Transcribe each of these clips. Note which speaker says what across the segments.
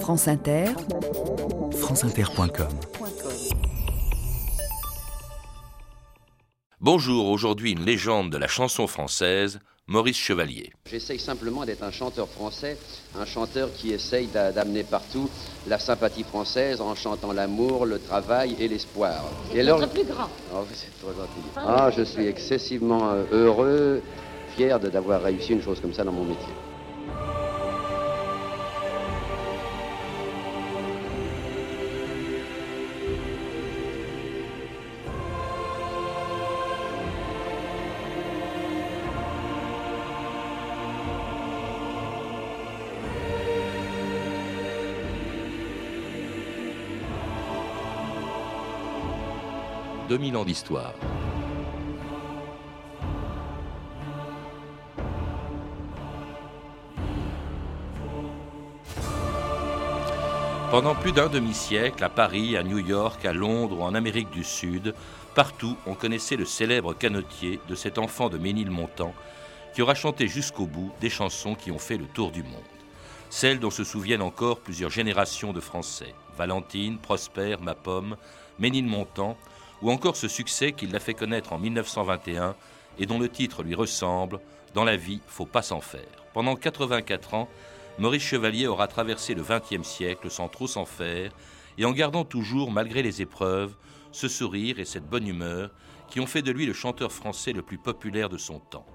Speaker 1: France Inter,
Speaker 2: franceinter.com
Speaker 3: Bonjour, aujourd'hui une légende de la chanson française, Maurice Chevalier.
Speaker 4: J'essaye simplement d'être un chanteur français, un chanteur qui essaye d'amener partout la sympathie française en chantant l'amour, le travail et l'espoir.
Speaker 5: Et alors, plus grand.
Speaker 4: Oh, ah, je suis excessivement euh, heureux, fier d'avoir réussi une chose comme ça dans mon métier.
Speaker 3: 2000 ans d'histoire. Pendant plus d'un demi-siècle, à Paris, à New York, à Londres ou en Amérique du Sud, partout on connaissait le célèbre canotier de cet enfant de Ménilmontant qui aura chanté jusqu'au bout des chansons qui ont fait le tour du monde. Celles dont se souviennent encore plusieurs générations de Français. Valentine, Prosper, Ma Pomme, Ménilmontant, ou encore ce succès qui l'a fait connaître en 1921 et dont le titre lui ressemble Dans la vie, faut pas s'en faire. Pendant 84 ans, Maurice Chevalier aura traversé le XXe siècle sans trop s'en faire et en gardant toujours, malgré les épreuves, ce sourire et cette bonne humeur qui ont fait de lui le chanteur français le plus populaire de son temps.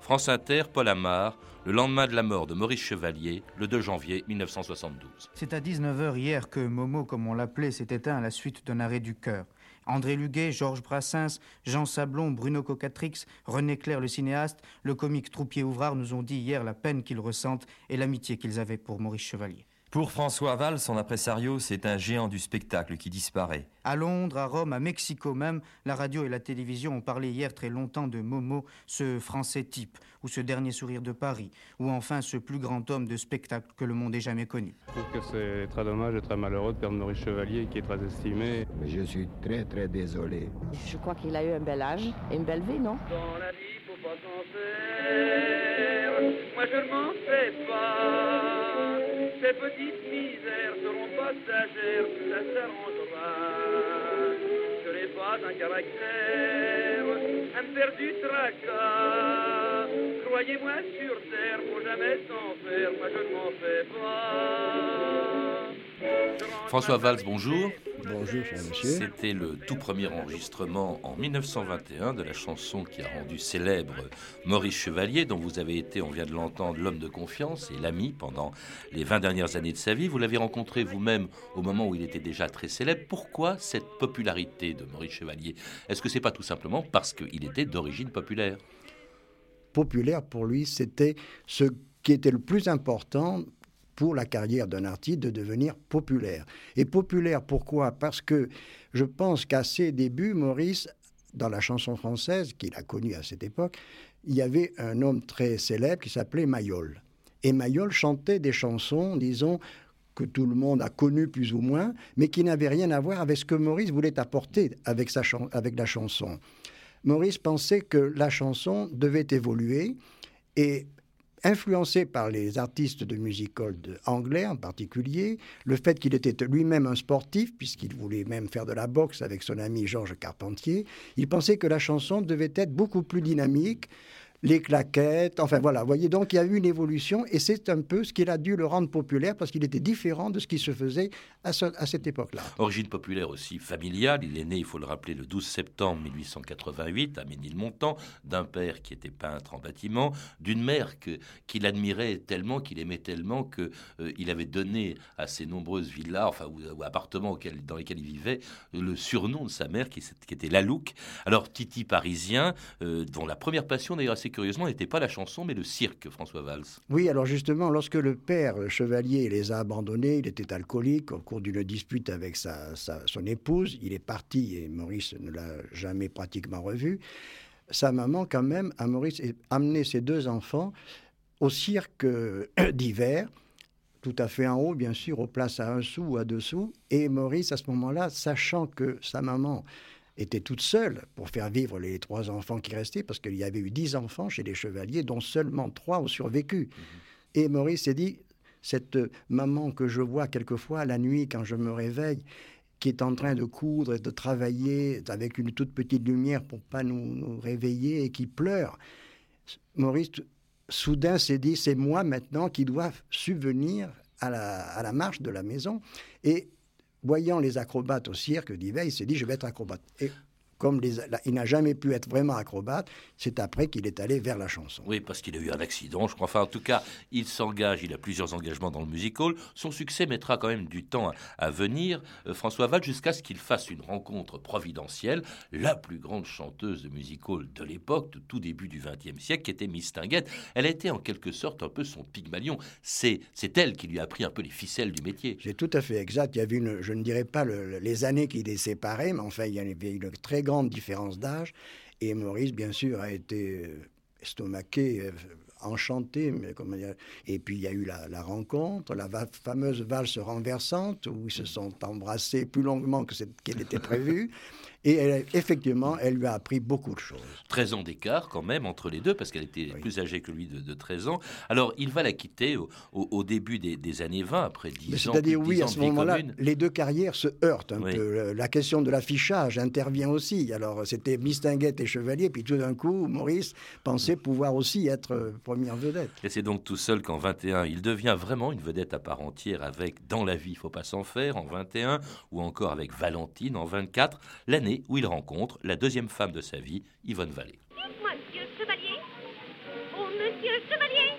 Speaker 3: France Inter, Paul Amar, le lendemain de la mort de Maurice Chevalier, le 2 janvier 1972.
Speaker 6: C'est à 19h hier que Momo, comme on l'appelait, s'est éteint à la suite d'un arrêt du cœur. André Luguet, Georges Brassens, Jean Sablon, Bruno Cocatrix, René Clair le cinéaste, le comique Troupier Ouvrard nous ont dit hier la peine qu'ils ressentent et l'amitié qu'ils avaient pour Maurice Chevalier.
Speaker 7: Pour François Val, son impresario, c'est un géant du spectacle qui disparaît.
Speaker 6: À Londres, à Rome, à Mexico même, la radio et la télévision ont parlé hier très longtemps de Momo, ce français type, ou ce dernier sourire de Paris, ou enfin ce plus grand homme de spectacle que le monde ait jamais connu.
Speaker 8: Je trouve que c'est très dommage et très malheureux de perdre Maurice Chevalier, qui est très estimé.
Speaker 9: Je suis très très désolé.
Speaker 5: Je crois qu'il a eu un bel âge et une belle vie, non?
Speaker 10: Dans la vie, faut pas s'en faire. Moi, je ne m'en fais pas. Ces petites misères seront passagères, ça s'arrangera. Je n'ai pas un caractère à me faire du tracas. Croyez-moi sur terre, faut jamais s'en faire, moi je ne m'en fais pas.
Speaker 3: François Valls, bonjour.
Speaker 9: Bonjour, cher monsieur.
Speaker 3: C'était le tout premier enregistrement en 1921 de la chanson qui a rendu célèbre Maurice Chevalier, dont vous avez été, on vient de l'entendre, l'homme de confiance et l'ami pendant les 20 dernières années de sa vie. Vous l'avez rencontré vous-même au moment où il était déjà très célèbre. Pourquoi cette popularité de Maurice Chevalier? Est-ce que c'est pas tout simplement parce qu'il était d'origine populaire?
Speaker 9: Populaire pour lui, c'était ce qui était le plus important pour la carrière d'un artiste de devenir populaire. Et populaire, pourquoi? Parce que je pense qu'à ses débuts, Maurice, dans la chanson française qu'il a connue à cette époque, il y avait un homme très célèbre qui s'appelait Mayol. Et Mayol chantait des chansons, disons, que tout le monde a connues plus ou moins, mais qui n'avaient rien à voir avec ce que Maurice voulait apporter avec, sa avec la chanson. Maurice pensait que la chanson devait évoluer et influencé par les artistes de musique de anglais en particulier, le fait qu'il était lui-même un sportif, puisqu'il voulait même faire de la boxe avec son ami Georges Carpentier, il pensait que la chanson devait être beaucoup plus dynamique, les claquettes, enfin voilà, vous voyez, donc il y a eu une évolution et c'est un peu ce qu'il a dû le rendre populaire parce qu'il était différent de ce qui se faisait à, cette époque-là.
Speaker 3: Origine populaire aussi familiale, il est né, il faut le rappeler, le 12 septembre 1888 à Ménilmontant, d'un père qui était peintre en bâtiment, d'une mère qu'il admirait tellement, qu'il aimait tellement qu'il euh, il avait donné à ses nombreuses villas, enfin, ou, appartements dans lesquels il vivait, le surnom de sa mère qui, qui était Lalouk. Alors Titi parisien, euh, dont la première passion d'ailleurs c'est curieusement, n'était pas la chanson, mais le cirque, François Valls.
Speaker 9: Oui, alors justement, lorsque le père Chevalier les a abandonnés, il était alcoolique au cours d'une dispute avec sa, son épouse. Il est parti et Maurice ne l'a jamais pratiquement revu. Sa maman, quand même, a Maurice amené ses deux enfants au cirque d'hiver tout à fait en haut, bien sûr, aux places à un sou ou à deux sous. Et Maurice, à ce moment-là, sachant que sa maman était toute seule pour faire vivre les trois enfants qui restaient, parce qu'il y avait eu dix enfants chez les chevaliers, dont seulement trois ont survécu. Mhm. Et Maurice s'est dit, cette maman que je vois quelquefois la nuit quand je me réveille, qui est en train de coudre et de travailler avec une toute petite lumière pour pas nous, nous réveiller et qui pleure. Maurice soudain s'est dit c'est moi maintenant qui dois subvenir à la, à la marche de la maison et voyant les acrobates au cirque d'hiver, il s'est dit je vais être acrobate. Comme les, il n'a jamais pu être vraiment acrobate, c'est après qu'il est allé vers la chanson.
Speaker 3: Oui, parce qu'il a eu un accident, je crois. Enfin, en tout cas, il s'engage, il a plusieurs engagements dans le musical. Son succès mettra quand même du temps à, venir, euh, François Val, jusqu'à ce qu'il fasse une rencontre providentielle, la plus grande chanteuse de musical de l'époque, de tout début du XXe siècle, qui était Miss Tinguette. Elle a été en quelque sorte un peu son pygmalion. C'est c'est elle qui lui a appris un peu les ficelles du métier.
Speaker 9: C'est tout à fait exact. Il y avait une, je ne dirais pas le- les années qui les séparaient, mais enfin, il y avait une très grande différence d'âge. Et Maurice, bien sûr, a été euh, estomaqué, euh, enchanté. Mais comment dire. Et puis, il y a eu la, rencontre, la fameuse valse renversante, où ils se sont embrassés plus longuement que qu'elle était prévue. Et elle, effectivement, elle lui a appris beaucoup de choses.
Speaker 3: 13 ans d'écart quand même entre les deux, parce qu'elle était
Speaker 9: Oui.
Speaker 3: plus âgée que lui de, de 13 ans. Alors, il va la quitter au, au- au début des, des années 20, après 10
Speaker 9: Mais
Speaker 3: ans.
Speaker 9: C'est-à-dire, oui,
Speaker 3: 10
Speaker 9: à ce moment-là, les deux carrières se heurtent un
Speaker 3: Oui.
Speaker 9: peu. La question de l'affichage intervient aussi. Alors, c'était Mistinguette et Chevalier, puis tout d'un coup, Maurice pensait pouvoir aussi être euh, première vedette.
Speaker 3: Et c'est donc tout seul qu'en 21, il devient vraiment une vedette à part entière avec Dans la vie, il faut pas s'en faire en 21, ou encore avec Valentine en 24, l'année où il rencontre la deuxième femme de sa vie, Yvonne Vallée.
Speaker 1: Dites-moi, monsieur Chevalier. Oh, monsieur Chevalier.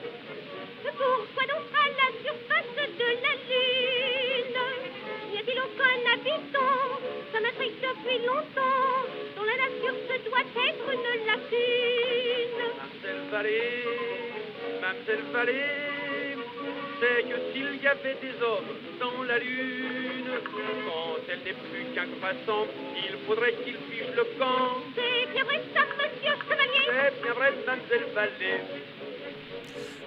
Speaker 1: Pourquoi donc à la surface de la Lune? Y a-t-il aucun habitant? Ça m'intrigue depuis longtemps. Dans la nature, ce doit être une lacune.
Speaker 10: Mamselle Vallée, Mamselle Vallée, c'est que s'il y avait des hommes dans la lune, quand elle n'est plus qu'un croissant, il faudrait qu'ils fichent le camp.
Speaker 1: C'est bien vrai ça, monsieur Chevalier.
Speaker 10: C'est bien vrai, Mamselle Vallée.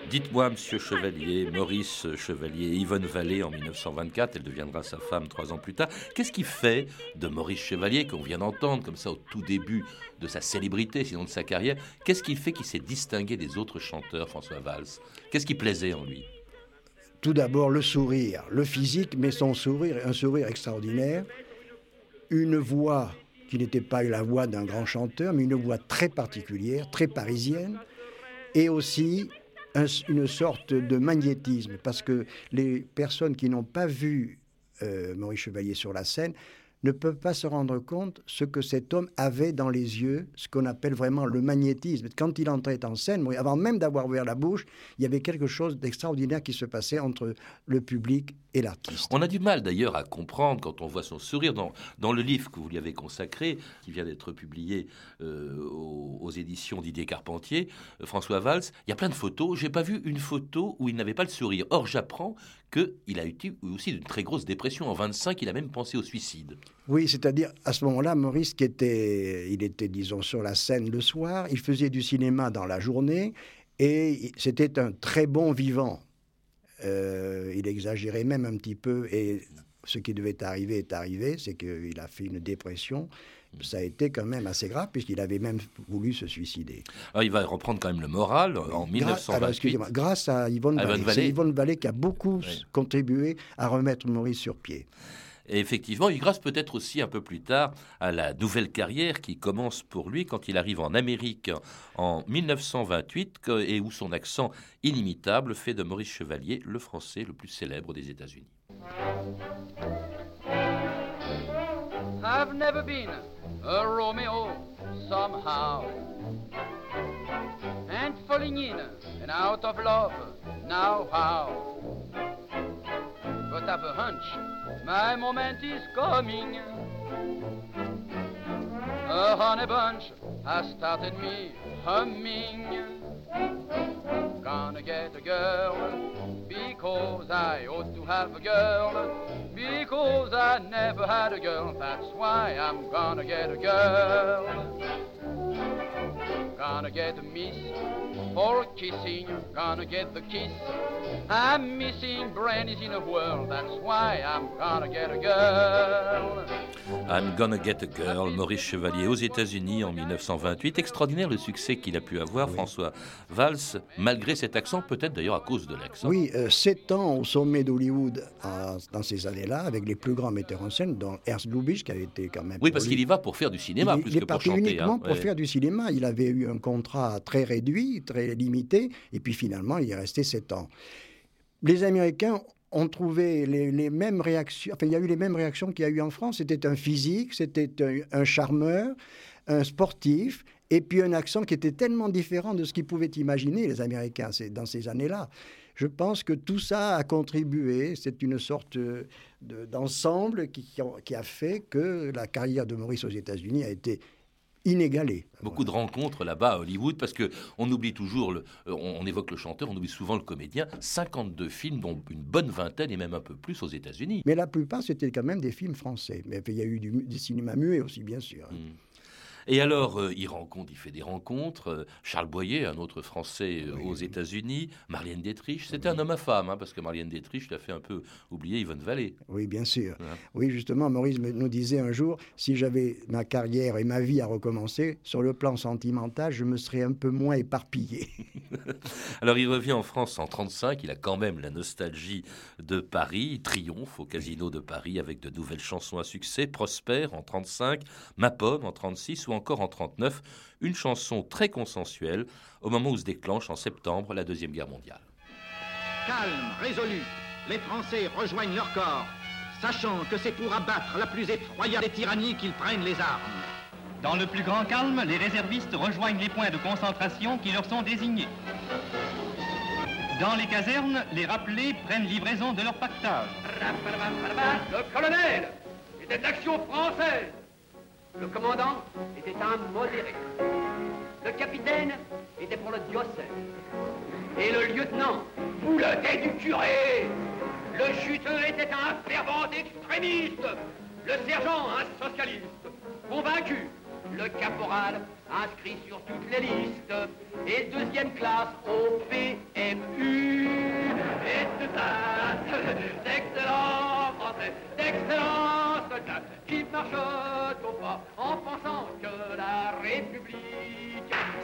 Speaker 3: Dites-moi, monsieur Chevalier, Maurice Chevalier, Yvonne Vallée en 1924, elle deviendra sa femme trois ans plus tard. Qu'est-ce qui fait de Maurice Chevalier, qu'on vient d'entendre comme ça au tout début de sa célébrité, sinon de sa carrière, qu'est-ce qui fait qu'il s'est distingué des autres chanteurs, François Valls? Qu'est-ce qui plaisait en lui?
Speaker 9: Tout d'abord, le sourire, le physique, mais son sourire, un sourire extraordinaire, une voix qui n'était pas la voix d'un grand chanteur, mais une voix très particulière, très parisienne, et aussi un- une sorte de magnétisme, parce que les personnes qui n'ont pas vu euh, Maurice Chevalier sur la scène ne peuvent pas se rendre compte ce que cet homme avait dans les yeux, ce qu'on appelle vraiment le magnétisme. Quand il entrait en scène, avant même d'avoir ouvert la bouche, il y avait quelque chose d'extraordinaire qui se passait entre le public et l'artiste.
Speaker 3: On a du mal d'ailleurs à comprendre quand on voit son sourire dans, dans le livre que vous lui avez consacré, qui vient d'être publié euh, aux, aux éditions Didier Carpentier, euh, François Valls. Il y a plein de photos. J'ai pas vu une photo où il n'avait pas le sourire. Or, j'apprends qu'il a eu aussi une très grosse dépression. En 25, il a même pensé au suicide.
Speaker 9: Oui, c'est-à-dire à ce moment-là, Maurice, qui était, il était, disons, sur la scène le soir, il faisait du cinéma dans la journée, et c'était un très bon vivant. Euh, il exagérait même un petit peu, et ce qui devait arriver est arrivé, c'est qu'il a fait une dépression. Ça a été quand même assez grave, puisqu'il avait même voulu se suicider.
Speaker 3: Alors, il va reprendre quand même le moral en
Speaker 9: Grâce, alors,
Speaker 3: 1928.
Speaker 9: excusez-moi, grâce à Yvonne Vallée. C'est Yvonne Vallée qui a beaucoup
Speaker 3: Oui.
Speaker 9: contribué à remettre Maurice sur pied.
Speaker 3: Et effectivement, il grâce peut-être aussi un peu plus tard à la nouvelle carrière qui commence pour lui quand il arrive en Amérique en 1928 que- et où son accent inimitable fait de Maurice Chevalier le français le plus célèbre des États-Unis.
Speaker 10: I've never been a Romeo somehow. And falling in and out of love, now how? But I've a hunch, my moment is coming. A honey bunch has started me humming. Gonna get a girl? Because I ought to have a girl. Because I never had a girl, that's why I'm gonna get a girl. Gonna get a miss for kissing, gonna get the kiss. I'm missing brandies in a whirl, that's why I'm gonna get a girl.
Speaker 3: I'm Gonna Get a Girl, Maurice Chevalier aux États-Unis en 1928. Extraordinaire le succès qu'il a pu avoir, François Valls, malgré cet accent, peut-être d'ailleurs à cause de l'accent.
Speaker 9: Oui, euh, sept ans au sommet d'Hollywood euh, dans ces années-là, avec les plus grands metteurs en scène, dont Ernst Lubitsch, qui avait été quand même.
Speaker 3: Oui, parce qu'il y va pour faire du cinéma
Speaker 9: il,
Speaker 3: plus
Speaker 9: il
Speaker 3: que
Speaker 9: est
Speaker 3: pour
Speaker 9: parti
Speaker 3: chanter.
Speaker 9: uniquement
Speaker 3: hein.
Speaker 9: pour
Speaker 3: Ouais.
Speaker 9: faire du cinéma. Il avait eu un contrat très réduit, très limité, et puis finalement, il est resté sept ans. Les Américains ont trouvé les, les mêmes réactions, enfin, il y a eu les mêmes réactions qu'il y a eu en France. C'était un physique, c'était un, un charmeur, un sportif, et puis un accent qui était tellement différent de ce qu'ils pouvaient imaginer, les Américains, dans ces années-là. Je pense que tout ça a contribué, c'est une sorte de- d'ensemble qui, qui a- qui a fait que la carrière de Maurice aux États-Unis a été inégalée.
Speaker 3: Beaucoup de rencontres là-bas à Hollywood, parce que on oublie toujours, le, euh, on, on évoque le chanteur, on oublie souvent le comédien. 52 films, dont une bonne vingtaine et même un peu plus aux États-Unis.
Speaker 9: Mais la plupart, c'était quand même des films français. Mais il y a eu du, du cinéma muet aussi, bien sûr.
Speaker 3: Mm. Et alors, euh, il rencontre, il fait des rencontres. euh, Charles Boyer, un autre Français euh, aux États-Unis, Marlène Dietrich. C'était un homme à femme, hein, parce que Marlène Dietrich l'a fait un peu oublier Yvonne Vallée.
Speaker 9: Oui, bien sûr.
Speaker 3: Ouais.
Speaker 9: Oui, justement, Maurice nous disait un jour, si j'avais ma carrière et ma vie à recommencer, sur le plan sentimental, je me serais un peu moins éparpillé.
Speaker 3: Alors, il revient en France en 35. Il a quand même la nostalgie de Paris. Il triomphe au Casino de Paris avec de nouvelles chansons à succès. Prospère en 35, Ma Pomme en 36 ou encore en 39. Une chanson très consensuelle au moment où se déclenche en septembre la Deuxième Guerre mondiale.
Speaker 11: Calme, résolu, les Français rejoignent leur corps, sachant que c'est pour abattre la plus effroyable des tyrannies qu'ils prennent les armes.
Speaker 12: Dans le plus grand calme, les réservistes rejoignent les points de concentration qui leur sont désignés. Dans les casernes, les rappelés prennent livraison de leur pactage.
Speaker 10: Le colonel était de l'action française. Le commandant était un modéré. Le capitaine était pour le diocèse. Et le lieutenant boulotait du curé. Le chuteux était un fervent extrémiste. Le sergent, un socialiste. Convaincu, le caporal inscrit sur toutes les listes. Et deuxième classe au PMU. Et tout ça, français, d'excellents soldats qui marchent au pas en pensant que la République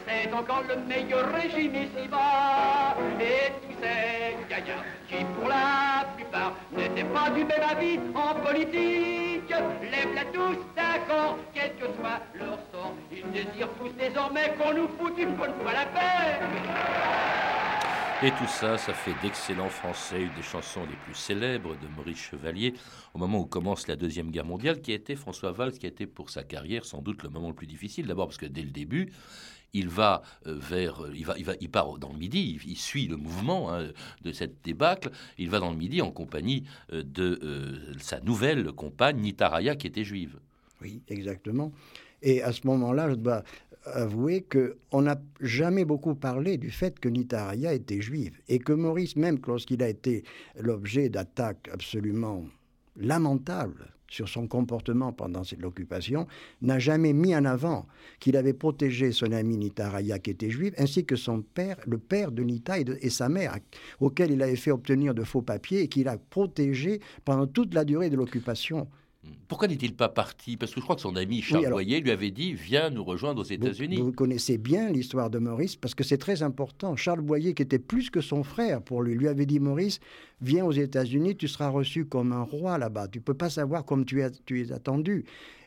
Speaker 10: c'est encore le meilleur régime ici-bas. Et tous ces gaillards qui, pour la plupart, n'étaient pas du même avis en politique, lèvent-la tous d'accord, quel que soit leur sort. Ils désirent tous désormais qu'on nous foute une bonne fois la paix.
Speaker 3: Et tout ça, ça fait d'excellents Français, une des chansons les plus célèbres de Maurice Chevalier, au moment où commence la Deuxième Guerre mondiale, qui a été François Valls, qui a été pour sa carrière sans doute le moment le plus difficile. D'abord parce que dès le début, il va euh, vers, il va, il va, il part dans le Midi, il, suit le mouvement hein, de cette débâcle. Il va dans le Midi en compagnie euh, de euh, sa nouvelle compagne Nitaraya, qui était juive.
Speaker 9: Oui, exactement. Et à ce moment-là, je dois avouer qu'on n'a jamais beaucoup parlé du fait que Nitaraya était juive et que Maurice, même lorsqu'il a été l'objet d'attaques absolument lamentables sur son comportement pendant cette occupation, n'a jamais mis en avant qu'il avait protégé son ami Nitaraya qui était juive, ainsi que son père, le père de Nita et sa mère, auquel il avait fait obtenir de faux papiers et qu'il a protégé pendant toute la durée de l'occupation.
Speaker 3: Pourquoi n'est-il pas parti? Parce que je crois que son ami Charles
Speaker 9: Oui, alors-
Speaker 3: Boyer lui avait dit Viens nous rejoindre aux
Speaker 9: Vous-
Speaker 3: États-Unis.
Speaker 9: Vous, connaissez bien l'histoire de Maurice parce que c'est très important. Charles Boyer, qui était plus que son frère pour lui, lui avait dit Maurice, viens aux États-Unis, tu seras reçu comme un roi là-bas. Tu peux pas savoir comme tu es, tu es attendu.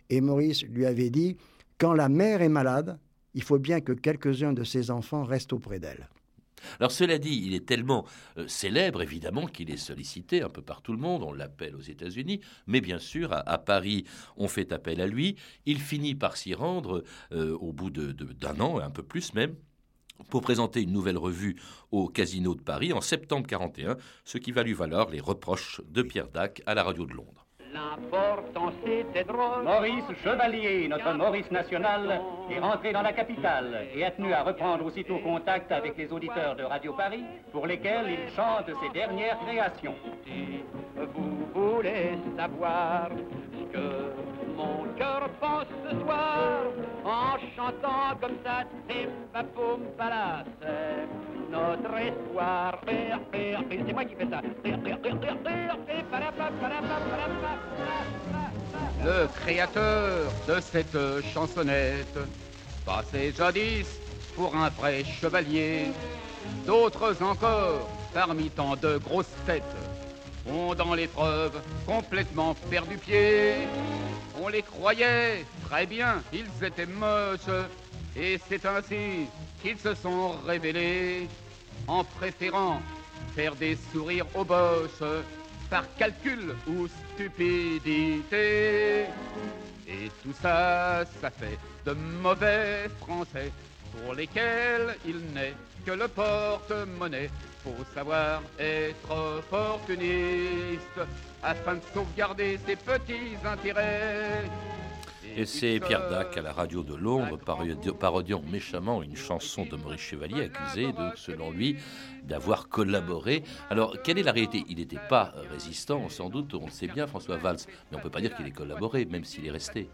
Speaker 9: Et Maurice lui avait dit quand la mère est malade, il faut bien que quelques-uns de ses enfants restent auprès d'elle.
Speaker 3: Alors cela dit, il est tellement euh, célèbre, évidemment, qu'il est sollicité un peu par tout le monde. On l'appelle aux États-Unis, mais bien sûr, à, Paris, on fait appel à lui. Il finit par s'y rendre euh, au bout d'un an, un peu plus même pour présenter une nouvelle revue au Casino de Paris en septembre 41, ce qui va lui valoir les reproches de Pierre Dac à la radio de Londres.
Speaker 10: L'important c'était drôle.
Speaker 12: Maurice Chevalier, notre Maurice national, est rentré dans la capitale et a tenu à reprendre aussitôt contact avec les auditeurs de Radio Paris pour lesquels il chante ses dernières créations.
Speaker 10: Vous voulez savoir ce que mon cœur pense ce soir en chantant comme ça, Timba Poum Pala, c'est notre rire, C'est moi qui fais ça.
Speaker 13: Le créateur de cette chansonnette, passait jadis pour un vrai chevalier. D'autres encore, parmi tant de grosses têtes, ont dans l'épreuve complètement perdu pied. On les croyait très bien, ils étaient moches, et c'est ainsi qu'ils se sont révélés en préférant faire des sourires aux boches par calcul ou stupidité. Et tout ça, ça fait de mauvais français pour lesquels il n'est que le porte-monnaie. Faut savoir être opportuniste afin de sauvegarder ses petits intérêts.
Speaker 3: Et c'est Pierre Dac à la radio de Londres parodiant méchamment une chanson de Maurice Chevalier accusé de, selon lui, d'avoir collaboré. Alors, quelle est la réalité? Il n'était pas résistant, sans doute, on le sait bien, François Valls, mais on ne peut pas dire qu'il ait collaboré, même s'il est resté.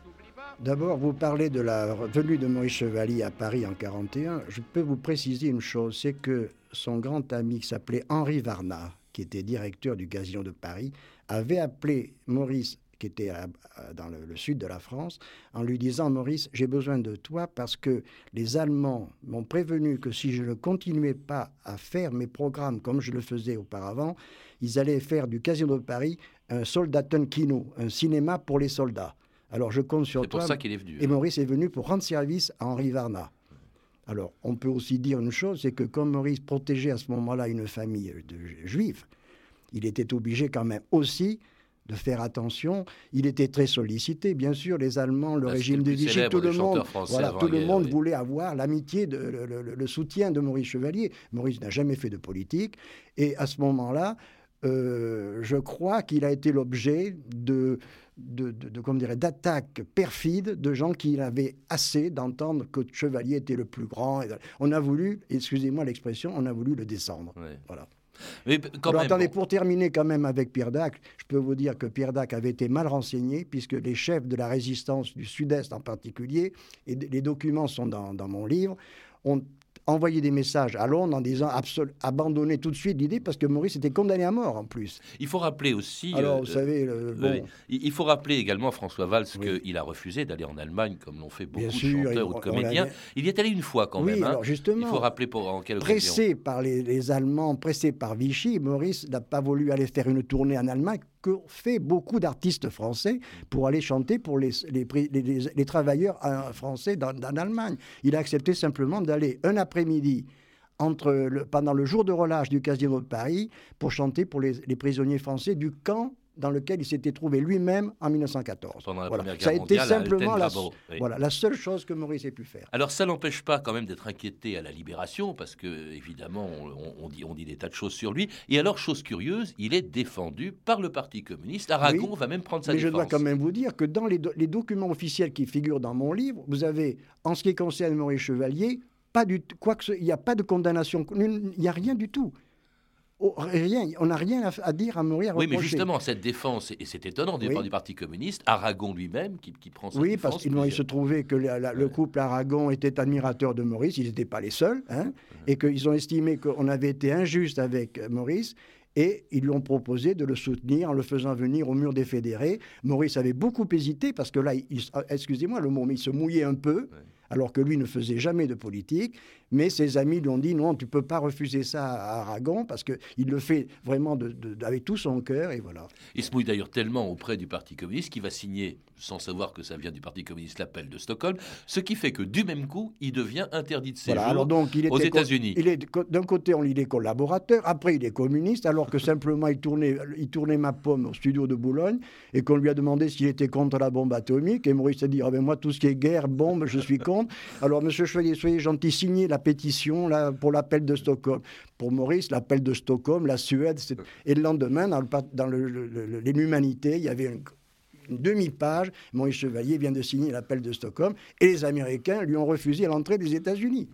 Speaker 9: D'abord, vous parlez de la venue de Maurice Chevalier à Paris en 41. Je peux vous préciser une chose, c'est que son grand ami qui s'appelait Henri Varna, qui était directeur du Casino de Paris, avait appelé Maurice qui était dans le, sud de la France, en lui disant Maurice, j'ai besoin de toi parce que les Allemands m'ont prévenu que si je ne continuais pas à faire mes programmes comme je le faisais auparavant, ils allaient faire du Casino de Paris un Soldatenkino, un cinéma pour les soldats. Alors je compte sur toi.
Speaker 3: C'est pour ça qu'il est venu.
Speaker 9: Et Maurice est venu pour rendre service à Henri Varna. Alors, on peut aussi dire une chose, c'est que comme Maurice protégeait à ce moment-là une famille de juifs, il était obligé quand même aussi de faire attention. Il était très sollicité, bien sûr, les Allemands, le régime de Vichy, tout le monde, voilà, tout le monde voulait avoir l'amitié, le, soutien de Maurice Chevalier. Maurice n'a jamais fait de politique, et à ce moment-là, euh, je crois qu'il a été l'objet de, de, de, d'attaques perfides de gens qui avaient assez d'entendre que Chevalier était le plus grand. On a voulu, excusez-moi l'expression, on a voulu le descendre. Voilà. Mais quand attendez, pour terminer quand même avec Pierre Dac, je peux vous dire que Pierre Dac avait été mal renseigné, puisque les chefs de la résistance du Sud-Est en particulier, et les documents sont dans, dans mon livre, ont envoyer des messages à Londres en disant abandonner tout de suite l'idée parce que Maurice était condamné à mort en plus.
Speaker 3: Il faut rappeler aussi.
Speaker 9: Alors, vous savez.
Speaker 3: il faut rappeler également, François Valls, qu'il a refusé d'aller en Allemagne, comme l'ont fait beaucoup de chanteurs ou de comédiens. Il y est allé une fois quand même. Hein.
Speaker 9: justement.
Speaker 3: Il faut rappeler pour en quelle
Speaker 9: Pressé par les, les Allemands, pressé par Vichy, Maurice n'a pas voulu aller faire une tournée en Allemagne que fait beaucoup d'artistes français pour aller chanter pour les, travailleurs euh, français dans, en Allemagne. Il a accepté simplement d'aller un après-midi pendant le jour de relâche du Casino de Paris pour chanter pour les, prisonniers français du camp dans lequel il s'était trouvé lui-même en 1914.
Speaker 3: Ça a été
Speaker 9: simplement la, voilà, la seule chose que Maurice ait pu faire.
Speaker 3: Alors ça n'empêche pas quand même d'être inquiété à la libération, parce que évidemment on, dit, on dit des tas de choses sur lui. Et alors, chose curieuse, il est défendu par le Parti communiste. Aragon va même prendre sa
Speaker 9: mais
Speaker 3: défense.
Speaker 9: je dois quand même vous dire que dans les, les documents officiels qui figurent dans mon livre, vous avez, en ce qui concerne Maurice Chevalier, pas du quoi que il n'y a pas de condamnation, il n'y a rien du tout. Oh, rien, on n'a rien à, dire à mourir.
Speaker 3: Oui, mais justement, cette défense, et c'est étonnant du Parti communiste, Aragon lui-même qui, prend sa
Speaker 9: oui,
Speaker 3: défense.
Speaker 9: Oui, parce qu'il se trouvait que le couple Aragon était admirateur de Maurice, ils n'étaient pas les seuls, hein, et qu'ils ont estimé qu'on avait été injuste avec Maurice, et ils lui ont proposé de le soutenir en le faisant venir au mur des fédérés. Maurice avait beaucoup hésité, parce que là, excusez-moi le mot, mais il se mouillait un peu alors que lui ne faisait jamais de politique. Mais ses amis lui ont dit non, tu peux pas refuser ça à Aragon parce qu'il le fait vraiment avec tout son cœur et voilà.
Speaker 3: Il se mouille d'ailleurs tellement auprès du Parti communiste qu'il va signer, sans savoir que ça vient du Parti communiste, l'appel de Stockholm, ce qui fait que du même coup, il devient interdit de séjour alors donc, il aux États-Unis.
Speaker 9: Il est d'un côté, on lit des collaborateurs, après il est communiste, alors que simplement il tournait, il tournait ma pomme au studio de Boulogne et qu'on lui a demandé s'il était contre la bombe atomique et Maurice a dit ah ben moi tout ce qui est guerre, bombe, je suis contre. Alors, monsieur Chevalier, soyez gentil, signez la pétition là, pour l'appel de Stockholm. Pour Maurice, l'appel de Stockholm, la Suède, et le lendemain, dans, l'Humanité, il y avait une, demi-page. Maurice Chevalier vient de signer l'appel de Stockholm, et les Américains lui ont refusé l'entrée des États-Unis.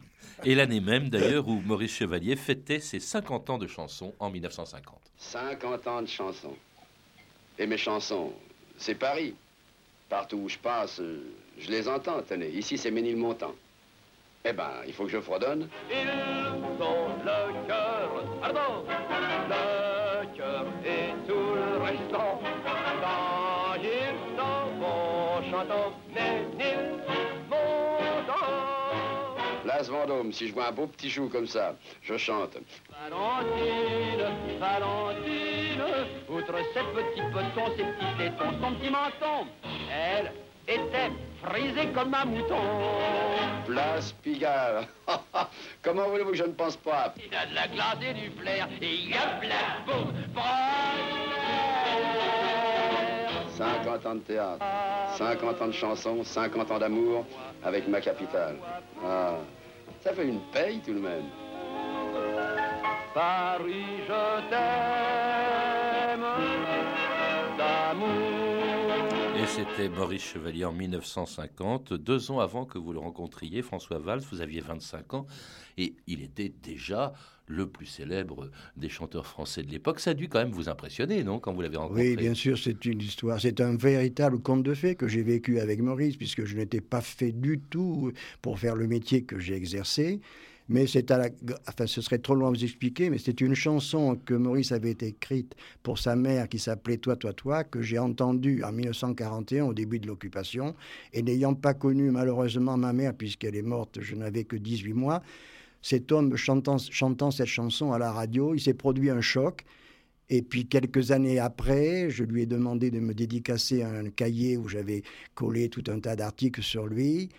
Speaker 3: Et l'année même, d'ailleurs, où Maurice Chevalier fêtait ses 50 ans de chansons en 1950.
Speaker 4: 50 ans de chansons. Et mes chansons, c'est Paris. Partout où je passe, euh, je les entends, tenez. Ici, c'est Ménilmontant. Eh ben, il faut que je fredonne.
Speaker 14: Ils ont le cœur, pardon, le cœur et tout le restant. Quand ils s'en vont
Speaker 10: Ménilmontant.
Speaker 4: Place Vendôme, si je vois un beau petit chou comme ça, je chante.
Speaker 10: Valentine, Valentine, outre ses petits petons, ses petits tétons, son petit menton, elle était frisée comme un mouton.
Speaker 4: Place Pigalle. Comment voulez-vous que je ne pense pas?
Speaker 10: Il a de la glace et du flair, et il y a plein boum,
Speaker 4: 50 ans de théâtre, 50 ans de chansons, 50 ans d'amour avec ma capitale. Ah, ça fait une paye tout de même.
Speaker 10: Paris, je t'aime d'amour.
Speaker 3: Et c'était Maurice Chevalier en 1950, deux ans avant que vous le rencontriez, François Valls, vous aviez 25 ans, et il était déjà le plus célèbre des chanteurs français de l'époque. Ça a dû quand même vous impressionner, non, quand vous l'avez rencontré
Speaker 9: Oui, bien sûr, c'est une histoire, c'est un véritable conte de fées que j'ai vécu avec Maurice, puisque je n'étais pas fait du tout pour faire le métier que j'ai exercé. Mais c'est à la... Enfin, ce serait trop long à vous expliquer, mais c'est une chanson que Maurice avait écrite pour sa mère qui s'appelait Toi, toi, toi, que j'ai entendue en 1941 au début de l'occupation. Et n'ayant pas connu malheureusement ma mère, puisqu'elle est morte, je n'avais que 18 mois, cet homme chantant, cette chanson à la radio, il s'est produit un choc. Et puis quelques années après, je lui ai demandé de me dédicacer un cahier où j'avais collé tout un tas d'articles sur lui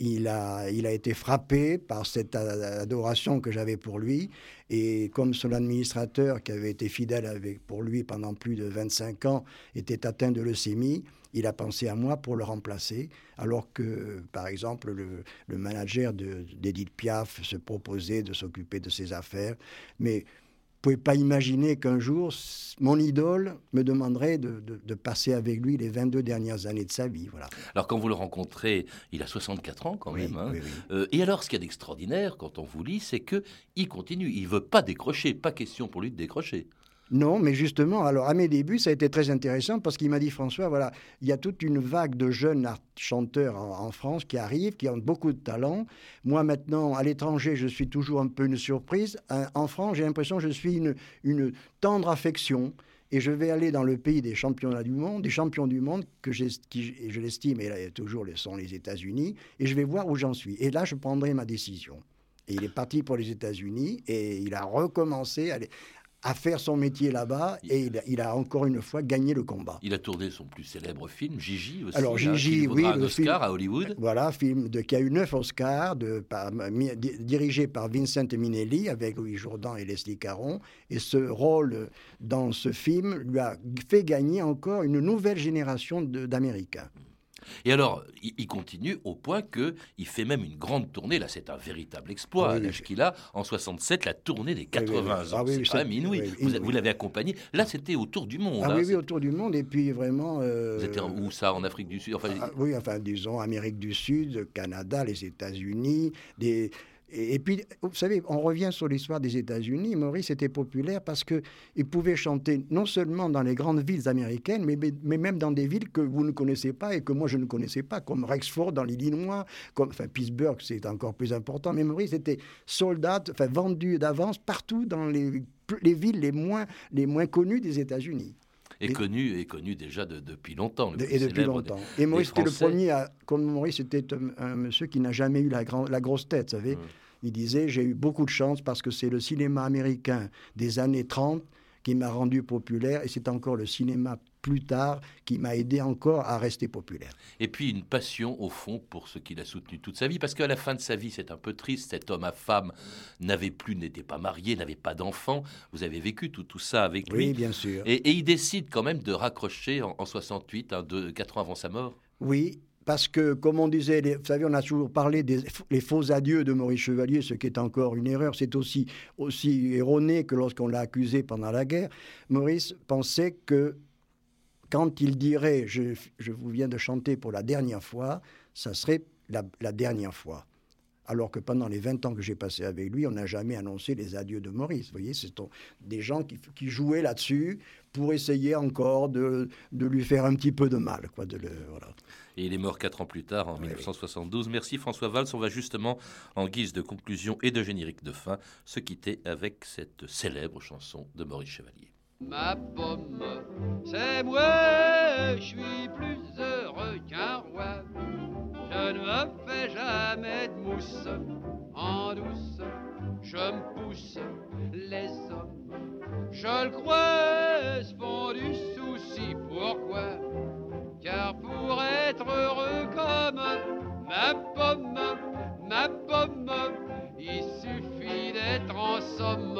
Speaker 9: il a, il a été frappé par cette adoration que j'avais pour lui. Et comme son administrateur, qui avait été fidèle pour lui pendant plus de 25 ans, était atteint de leucémie, il a pensé à moi pour le remplacer. Alors que, par exemple, le, le manager d'Edith Piaf se proposait de s'occuper de ses affaires. Mais pouvez pas imaginer qu'un jour, mon idole me demanderait de, de, de, passer avec lui les 22 dernières années de sa vie. Voilà.
Speaker 3: Alors, quand vous le rencontrez, il a 64 ans quand
Speaker 9: Oui,
Speaker 3: même. hein.
Speaker 9: oui, oui.
Speaker 3: Euh, et alors, ce qu'il y a d'extraordinaire quand on vous lit, c'est que il continue. Il veut pas décrocher. Pas question pour lui de décrocher.
Speaker 9: Non, mais justement, alors à mes débuts, ça a été très intéressant parce qu'il m'a dit François, voilà, il y a toute une vague de jeunes chanteurs en, France qui arrivent, qui ont beaucoup de talent. Moi, maintenant, à l'étranger, je suis toujours un peu une surprise. En, en France, j'ai l'impression que je suis une, tendre affection. Et je vais aller dans le pays des championnats du monde, des champions du monde, que qui, je l'estime, et là, toujours le sont les États-Unis, et je vais voir où j'en suis. Et là, je prendrai ma décision. Et il est parti pour les États-Unis, et il a recommencé à, à faire son métier là-bas, et il a, il a encore une fois gagné le combat.
Speaker 3: Il a tourné son plus célèbre film, Gigi aussi.
Speaker 9: Alors Gigi, oui,
Speaker 3: un
Speaker 9: le
Speaker 3: Oscar
Speaker 9: film-
Speaker 3: à Hollywood.
Speaker 9: Voilà, film de, qui a eu neuf Oscars, de, par- mi- di- dirigé par Vincent Minnelli avec Louis Jourdan et Leslie Caron. Et ce rôle dans ce film lui a fait gagner encore une nouvelle génération d'Américains.
Speaker 3: Et alors, il, il continue au point que il fait même une grande tournée. Là, c'est un véritable exploit.
Speaker 9: Oui,
Speaker 3: à l'âge qu'il a, en 67, la tournée des 80
Speaker 9: oui, oui.
Speaker 3: ans.
Speaker 9: Ah oui,
Speaker 3: c'est
Speaker 9: oui,
Speaker 3: inouï.
Speaker 9: oui,
Speaker 3: vous vous l'avez accompagné. Là, c'était autour du monde.
Speaker 9: Ah
Speaker 3: hein.
Speaker 9: oui, oui, autour du monde. Et puis vraiment. euh,
Speaker 3: Vous étiez en- où ça En Afrique du Sud enfin,
Speaker 9: Ah, oui, enfin, disons, Amérique du Sud, Canada, les États-Unis, des... Et, puis, vous savez, on revient sur l'histoire des États-Unis. Maurice était populaire parce qu'il pouvait chanter non seulement dans les grandes villes américaines, mais même dans des villes que vous ne connaissez pas et que moi je ne connaissais pas, comme Rexford dans l'Illinois, comme enfin, Pittsburgh, c'est encore plus important. Mais Maurice était soldat, enfin, vendu d'avance partout dans les, les villes les moins, les moins connues des États-Unis.
Speaker 3: Est connu, est connu déjà de- depuis longtemps.
Speaker 9: De- et depuis longtemps.
Speaker 3: des-
Speaker 9: Et Maurice était le premier à. Comme Maurice était un, un monsieur qui n'a jamais eu la, grand- la grosse tête, vous savez. Il disait J'ai eu beaucoup de chance parce que c'est le cinéma américain des années 30 qui m'a rendu populaire et c'est encore le cinéma plus tard qui m'a aidé encore à rester populaire.
Speaker 3: Et puis une passion au fond pour ce qu'il a soutenu toute sa vie, parce qu'à la fin de sa vie, c'est un peu triste. Cet homme à femme n'avait plus, n'était pas marié, n'avait pas d'enfant. Vous avez vécu tout, tout ça avec lui.
Speaker 9: Oui, bien sûr.
Speaker 3: Et, et il décide quand même de raccrocher en, en 68, hein, deux, quatre ans avant sa mort.
Speaker 9: Oui, parce que, comme on disait, les- vous savez, on a toujours parlé des les faux adieux de Maurice Chevalier, ce qui est encore une erreur. C'est aussi, aussi erroné que lorsqu'on l'a accusé pendant la guerre. Maurice pensait que quand il dirait je, je vous viens de chanter pour la dernière fois, ça serait la, la dernière fois. Alors que pendant les 20 ans que j'ai passé avec lui, on n'a jamais annoncé les adieux de Maurice. Vous voyez, c'est des gens qui, qui jouaient là-dessus pour essayer encore de, de lui faire un petit peu de mal. Quoi, de le, voilà.
Speaker 3: Et il est mort quatre ans plus tard, en 1972. Merci François Valls. On va justement, en guise de conclusion et de générique de fin, se quitter avec cette célèbre chanson de Maurice Chevalier.
Speaker 15: Ma pomme, c'est moi, je suis plus heureux qu'un
Speaker 13: jamais de mousse. En douce, je me pousse les hommes. Je le creuse font du souci. Pourquoi? Car pour être heureux comme ma pomme, ma pomme, il suffit d'être en somme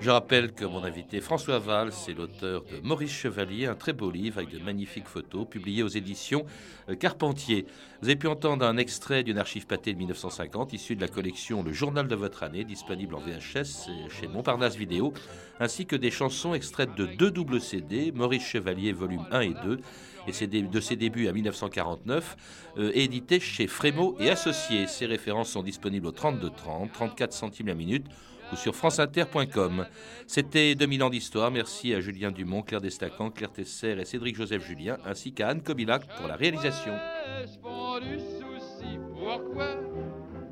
Speaker 13: Je
Speaker 3: rappelle que mon invité François Valls est l'auteur de Maurice Chevalier, un très beau livre avec de magnifiques photos, publié aux éditions euh, Carpentier. Vous avez pu entendre un extrait d'une archive pâtée de 1950, issue de la collection Le Journal de votre année, disponible en VHS chez Montparnasse Vidéo, ainsi que des chansons extraites de deux doubles CD, Maurice Chevalier volume 1 et 2, et c'est de ses débuts à 1949, euh, édité chez Frémo et Associés. Ces références sont disponibles au 32 30, 34 centimes la minute ou sur franceinter.com. C'était 2000 ans d'histoire. Merci à Julien Dumont, Claire Destacan, Claire Tesser et Cédric Joseph Julien, ainsi qu'à Anne Kobilac pour la réalisation.
Speaker 13: Pourquoi?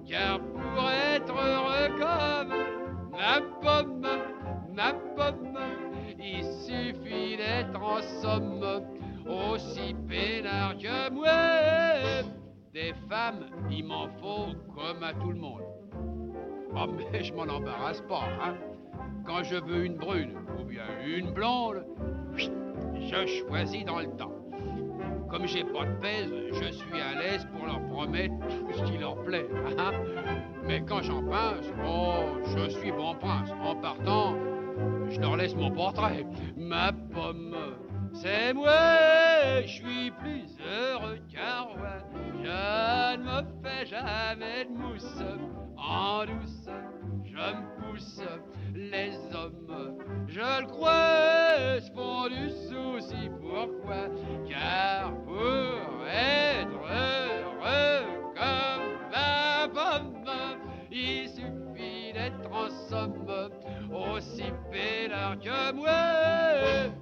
Speaker 13: Car pour être heureux comme ma pomme, ma pomme, il suffit d'être en somme aussi peinard que moi. Des femmes, il m'en faut comme à tout le monde. Ah mais je m'en embarrasse pas, hein. Quand je veux une brune ou bien une blonde, je choisis dans le temps. Comme j'ai pas de pèse, je suis à l'aise pour leur promettre tout ce qui leur plaît. hein. Mais quand j'en pince, oh, je suis bon prince. En partant, je leur laisse mon portrait. Ma pomme, c'est moi, je suis plus heureux qu'un roi. Je ne me fais jamais de mousse. En douce, je me pousse les hommes. Je le crois, font du souci. Pourquoi Car pour être heureux comme la pomme, il suffit d'être en somme aussi peinard que moi.